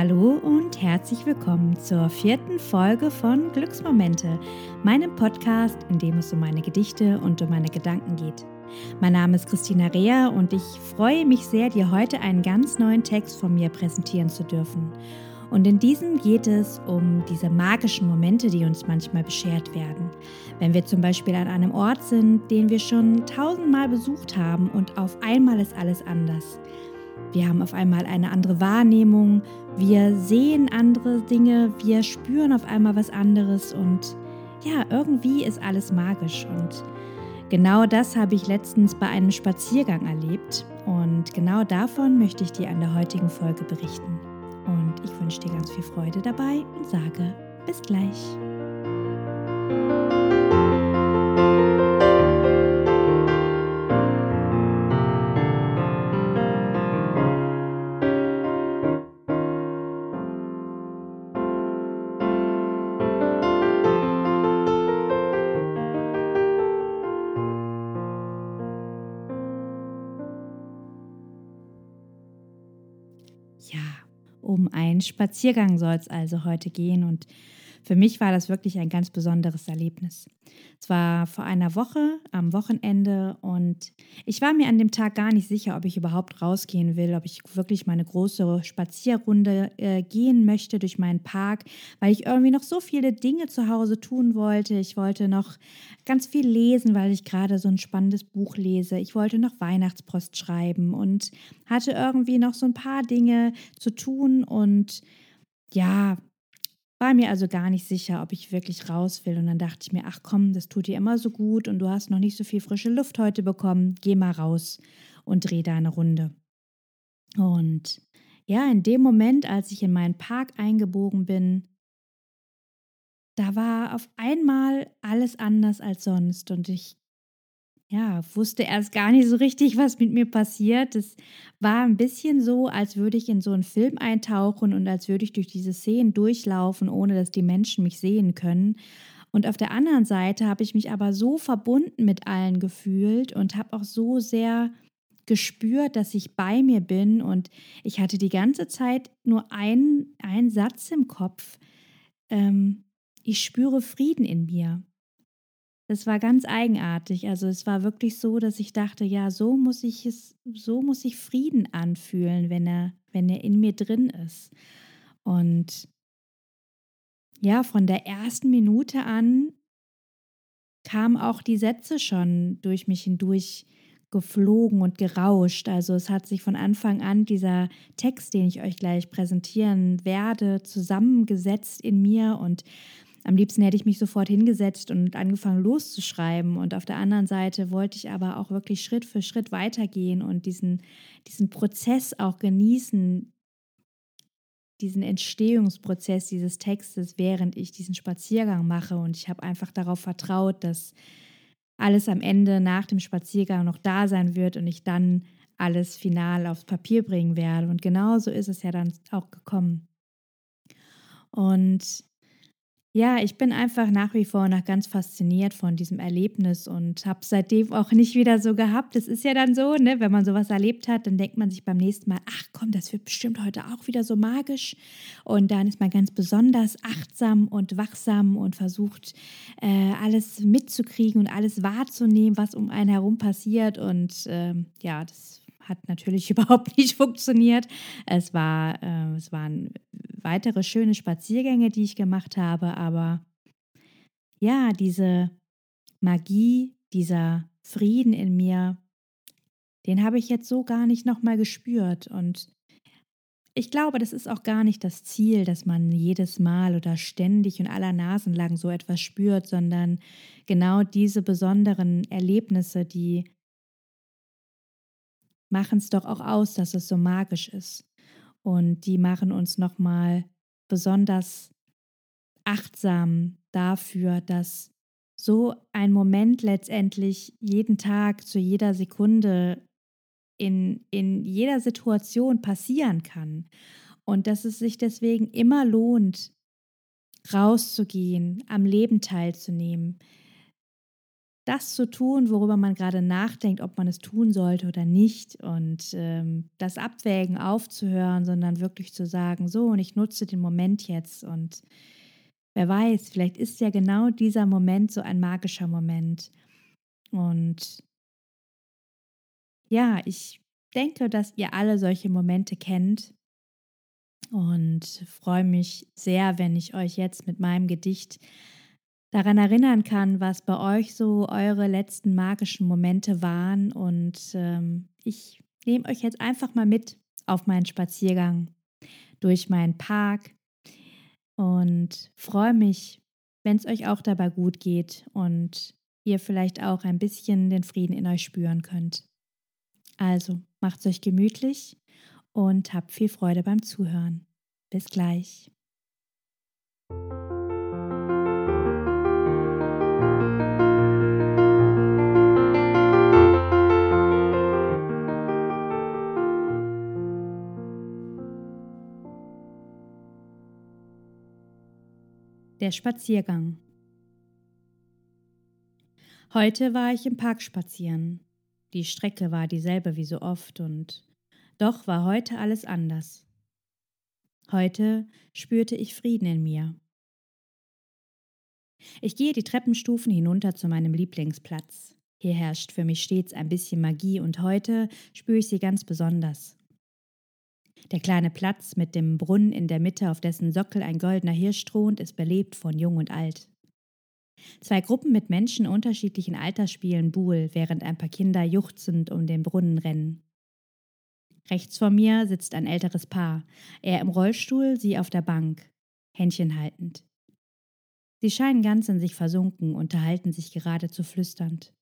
Hallo und herzlich willkommen zur vierten Folge von Glücksmomente, meinem Podcast, in dem es um meine Gedichte und um meine Gedanken geht. Mein Name ist Christina Rea und ich freue mich sehr, dir heute einen ganz neuen Text von mir präsentieren zu dürfen. Und in diesem geht es um diese magischen Momente, die uns manchmal beschert werden. Wenn wir zum Beispiel an einem Ort sind, den wir schon tausendmal besucht haben und auf einmal ist alles anders. Wir haben auf einmal eine andere Wahrnehmung, wir sehen andere Dinge, wir spüren auf einmal was anderes. Und ja, irgendwie ist alles magisch. Und genau das habe ich letztens bei einem Spaziergang erlebt. Und genau davon möchte ich dir an der heutigen Folge berichten. Und ich wünsche dir ganz viel Freude dabei und sage bis gleich. Um einen Spaziergang soll es also heute gehen. Und für mich war das wirklich ein ganz besonderes Erlebnis. Es war vor einer Woche am Wochenende und ich war mir an dem Tag gar nicht sicher, ob ich überhaupt rausgehen will, ob ich wirklich meine große Spazierrunde äh, gehen möchte durch meinen Park, weil ich irgendwie noch so viele Dinge zu Hause tun wollte. Ich wollte noch ganz viel lesen, weil ich gerade so ein spannendes Buch lese. Ich wollte noch Weihnachtspost schreiben und hatte irgendwie noch so ein paar Dinge zu tun und ja, war mir also gar nicht sicher, ob ich wirklich raus will. Und dann dachte ich mir, ach komm, das tut dir immer so gut und du hast noch nicht so viel frische Luft heute bekommen. Geh mal raus und dreh da eine Runde. Und ja, in dem Moment, als ich in meinen Park eingebogen bin, da war auf einmal alles anders als sonst und ich ja, wusste erst gar nicht so richtig, was mit mir passiert. Es war ein bisschen so, als würde ich in so einen Film eintauchen und als würde ich durch diese Szenen durchlaufen, ohne dass die Menschen mich sehen können. Und auf der anderen Seite habe ich mich aber so verbunden mit allen gefühlt und habe auch so sehr gespürt, dass ich bei mir bin. Und ich hatte die ganze Zeit nur einen, Satz im Kopf. Ähm, ich spüre Frieden in mir. Das war ganz eigenartig. Also es war wirklich so, dass ich dachte, ja, so muss ich es, so muss ich Frieden anfühlen, wenn er, wenn er in mir drin ist. Und ja, von der ersten Minute an kamen auch die Sätze schon durch mich hindurch geflogen und gerauscht. Also es hat sich von Anfang an dieser Text, den ich euch gleich präsentieren werde, zusammengesetzt in mir und am liebsten hätte ich mich sofort hingesetzt und angefangen loszuschreiben. Und auf der anderen Seite wollte ich aber auch wirklich Schritt für Schritt weitergehen und diesen, diesen Prozess auch genießen, diesen Entstehungsprozess dieses Textes, während ich diesen Spaziergang mache. Und ich habe einfach darauf vertraut, dass alles am Ende nach dem Spaziergang noch da sein wird und ich dann alles final aufs Papier bringen werde. Und genau so ist es ja dann auch gekommen. Und ja, ich bin einfach nach wie vor noch ganz fasziniert von diesem Erlebnis und habe seitdem auch nicht wieder so gehabt. Es ist ja dann so, ne, wenn man sowas erlebt hat, dann denkt man sich beim nächsten Mal, ach komm, das wird bestimmt heute auch wieder so magisch. Und dann ist man ganz besonders achtsam und wachsam und versucht, äh, alles mitzukriegen und alles wahrzunehmen, was um einen herum passiert. Und äh, ja, das hat natürlich überhaupt nicht funktioniert. Es, war, äh, es waren weitere schöne Spaziergänge, die ich gemacht habe, aber ja, diese Magie, dieser Frieden in mir, den habe ich jetzt so gar nicht nochmal gespürt. Und ich glaube, das ist auch gar nicht das Ziel, dass man jedes Mal oder ständig und aller Nasen lang so etwas spürt, sondern genau diese besonderen Erlebnisse, die machen es doch auch aus, dass es so magisch ist. Und die machen uns nochmal besonders achtsam dafür, dass so ein Moment letztendlich jeden Tag, zu jeder Sekunde, in, in jeder Situation passieren kann. Und dass es sich deswegen immer lohnt, rauszugehen, am Leben teilzunehmen, das zu tun, worüber man gerade nachdenkt, ob man es tun sollte oder nicht. Und ähm, das Abwägen aufzuhören, sondern wirklich zu sagen, so und ich nutze den Moment jetzt. Und wer weiß, vielleicht ist ja genau dieser Moment so ein magischer Moment. Und ja, ich denke, dass ihr alle solche Momente kennt. Und freue mich sehr, wenn ich euch jetzt mit meinem Gedicht daran erinnern kann, was bei euch so eure letzten magischen Momente waren. Und ähm, ich nehme euch jetzt einfach mal mit auf meinen Spaziergang durch meinen Park und freue mich, wenn es euch auch dabei gut geht und ihr vielleicht auch ein bisschen den Frieden in euch spüren könnt. Also macht's euch gemütlich und habt viel Freude beim Zuhören. Bis gleich. Der Spaziergang. Heute war ich im Park spazieren. Die Strecke war dieselbe wie so oft und doch war heute alles anders. Heute spürte ich Frieden in mir. Ich gehe die Treppenstufen hinunter zu meinem Lieblingsplatz. Hier herrscht für mich stets ein bisschen Magie und heute spüre ich sie ganz besonders. Der kleine Platz mit dem Brunnen in der Mitte, auf dessen Sockel ein goldener Hirsch thront, ist belebt von Jung und Alt. Zwei Gruppen mit Menschen unterschiedlichen Alters spielen Buhl, während ein paar Kinder juchzend um den Brunnen rennen. Rechts vor mir sitzt ein älteres Paar, er im Rollstuhl, sie auf der Bank, Händchen haltend. Sie scheinen ganz in sich versunken, unterhalten sich geradezu flüsternd.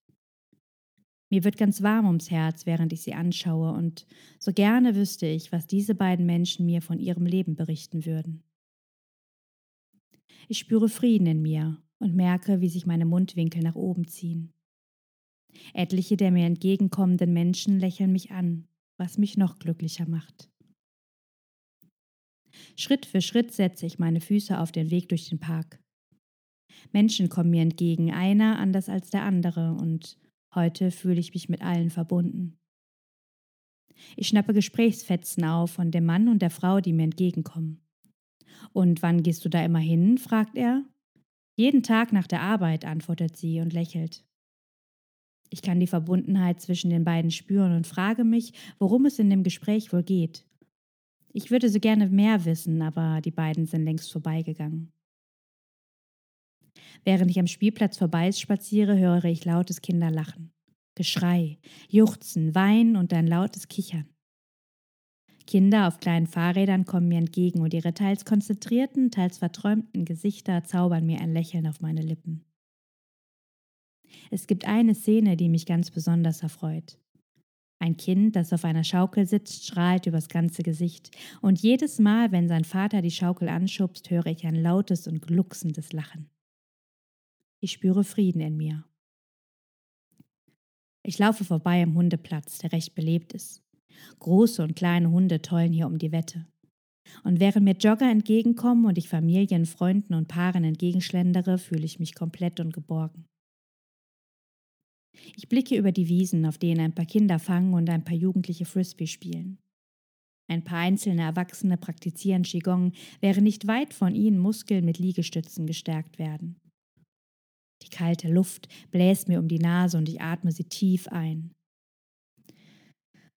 Mir wird ganz warm ums Herz, während ich sie anschaue, und so gerne wüsste ich, was diese beiden Menschen mir von ihrem Leben berichten würden. Ich spüre Frieden in mir und merke, wie sich meine Mundwinkel nach oben ziehen. Etliche der mir entgegenkommenden Menschen lächeln mich an, was mich noch glücklicher macht. Schritt für Schritt setze ich meine Füße auf den Weg durch den Park. Menschen kommen mir entgegen, einer anders als der andere, und Heute fühle ich mich mit allen verbunden. Ich schnappe Gesprächsfetzen auf von dem Mann und der Frau, die mir entgegenkommen. Und wann gehst du da immer hin? fragt er. Jeden Tag nach der Arbeit, antwortet sie und lächelt. Ich kann die Verbundenheit zwischen den beiden spüren und frage mich, worum es in dem Gespräch wohl geht. Ich würde so gerne mehr wissen, aber die beiden sind längst vorbeigegangen. Während ich am Spielplatz vorbei spaziere, höre ich lautes Kinderlachen, Geschrei, Juchzen, Weinen und ein lautes Kichern. Kinder auf kleinen Fahrrädern kommen mir entgegen und ihre teils konzentrierten, teils verträumten Gesichter zaubern mir ein Lächeln auf meine Lippen. Es gibt eine Szene, die mich ganz besonders erfreut. Ein Kind, das auf einer Schaukel sitzt, strahlt übers ganze Gesicht, und jedes Mal, wenn sein Vater die Schaukel anschubst, höre ich ein lautes und glucksendes Lachen. Ich spüre Frieden in mir. Ich laufe vorbei am Hundeplatz, der recht belebt ist. Große und kleine Hunde tollen hier um die Wette. Und während mir Jogger entgegenkommen und ich Familien, Freunden und Paaren entgegenschlendere, fühle ich mich komplett und geborgen. Ich blicke über die Wiesen, auf denen ein paar Kinder fangen und ein paar Jugendliche Frisbee spielen. Ein paar einzelne Erwachsene praktizieren Qigong, während nicht weit von ihnen Muskeln mit Liegestützen gestärkt werden. Die kalte Luft bläst mir um die Nase und ich atme sie tief ein.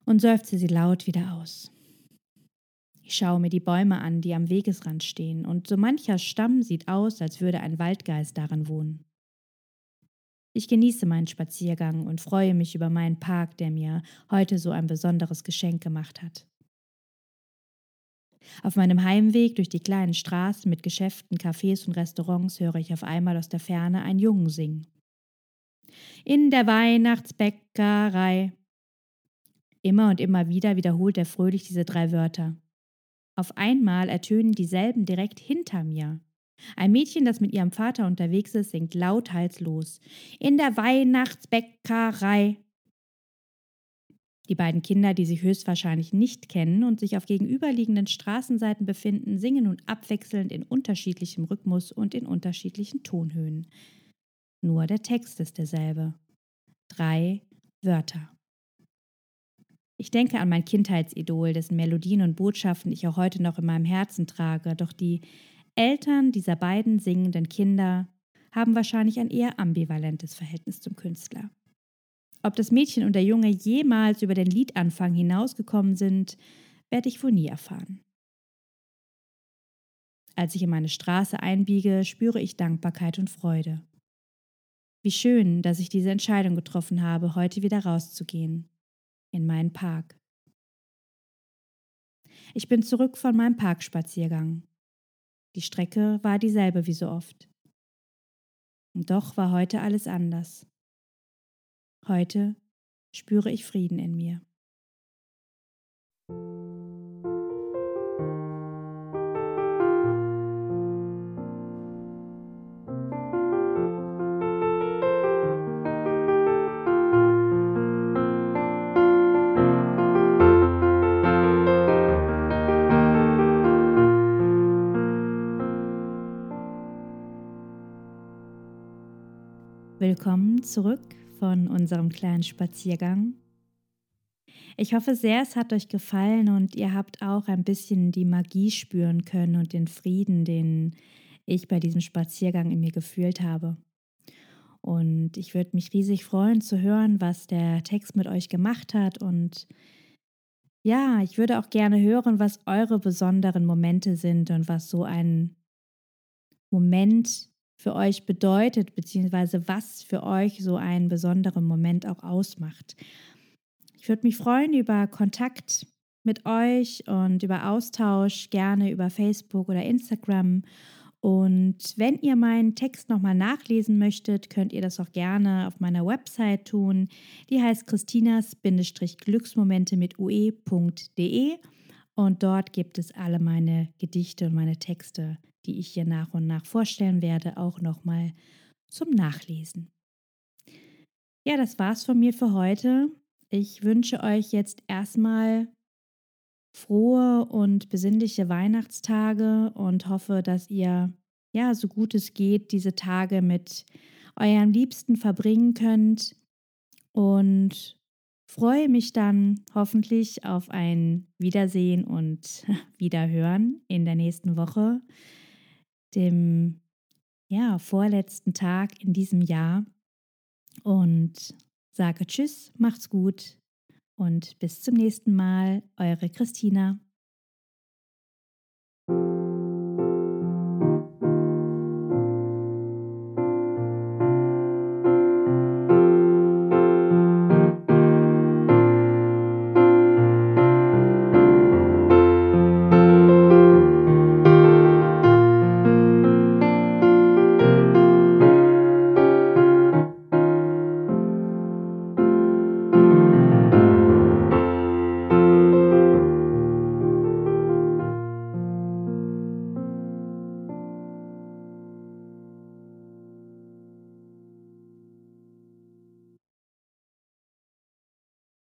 Und seufze sie laut wieder aus. Ich schaue mir die Bäume an, die am Wegesrand stehen, und so mancher Stamm sieht aus, als würde ein Waldgeist darin wohnen. Ich genieße meinen Spaziergang und freue mich über meinen Park, der mir heute so ein besonderes Geschenk gemacht hat. Auf meinem Heimweg durch die kleinen Straßen mit Geschäften, Cafés und Restaurants höre ich auf einmal aus der Ferne einen Jungen singen. In der Weihnachtsbäckerei. Immer und immer wieder wiederholt er fröhlich diese drei Wörter. Auf einmal ertönen dieselben direkt hinter mir. Ein Mädchen, das mit ihrem Vater unterwegs ist, singt lauthals los. In der Weihnachtsbäckerei. Die beiden Kinder, die sich höchstwahrscheinlich nicht kennen und sich auf gegenüberliegenden Straßenseiten befinden, singen nun abwechselnd in unterschiedlichem Rhythmus und in unterschiedlichen Tonhöhen. Nur der Text ist derselbe. drei Wörter. Ich denke an mein Kindheitsidol, dessen Melodien und Botschaften ich auch heute noch in meinem Herzen trage, doch die Eltern dieser beiden singenden Kinder haben wahrscheinlich ein eher ambivalentes Verhältnis zum Künstler. Ob das Mädchen und der Junge jemals über den Liedanfang hinausgekommen sind, werde ich wohl nie erfahren. Als ich in meine Straße einbiege, spüre ich Dankbarkeit und Freude. Wie schön, dass ich diese Entscheidung getroffen habe, heute wieder rauszugehen. In meinen Park. Ich bin zurück von meinem Parkspaziergang. Die Strecke war dieselbe wie so oft. Und doch war heute alles anders. Heute spüre ich Frieden in mir. Willkommen zurück von unserem kleinen Spaziergang. Ich hoffe sehr, es hat euch gefallen und ihr habt auch ein bisschen die Magie spüren können und den Frieden, den ich bei diesem Spaziergang in mir gefühlt habe. Und ich würde mich riesig freuen zu hören, was der Text mit euch gemacht hat. Und ja, ich würde auch gerne hören, was eure besonderen Momente sind und was so ein Moment für euch bedeutet, beziehungsweise was für euch so einen besonderen Moment auch ausmacht. Ich würde mich freuen über Kontakt mit euch und über Austausch, gerne über Facebook oder Instagram. Und wenn ihr meinen Text nochmal nachlesen möchtet, könnt ihr das auch gerne auf meiner Website tun. Die heißt Christinas-Glücksmomente mit ue.de und dort gibt es alle meine Gedichte und meine Texte die ich hier nach und nach vorstellen werde, auch nochmal zum Nachlesen. Ja, das war's von mir für heute. Ich wünsche euch jetzt erstmal frohe und besinnliche Weihnachtstage und hoffe, dass ihr ja so gut es geht diese Tage mit eurem Liebsten verbringen könnt und freue mich dann hoffentlich auf ein Wiedersehen und Wiederhören in der nächsten Woche dem ja, vorletzten Tag in diesem Jahr und sage Tschüss, macht's gut und bis zum nächsten Mal, eure Christina.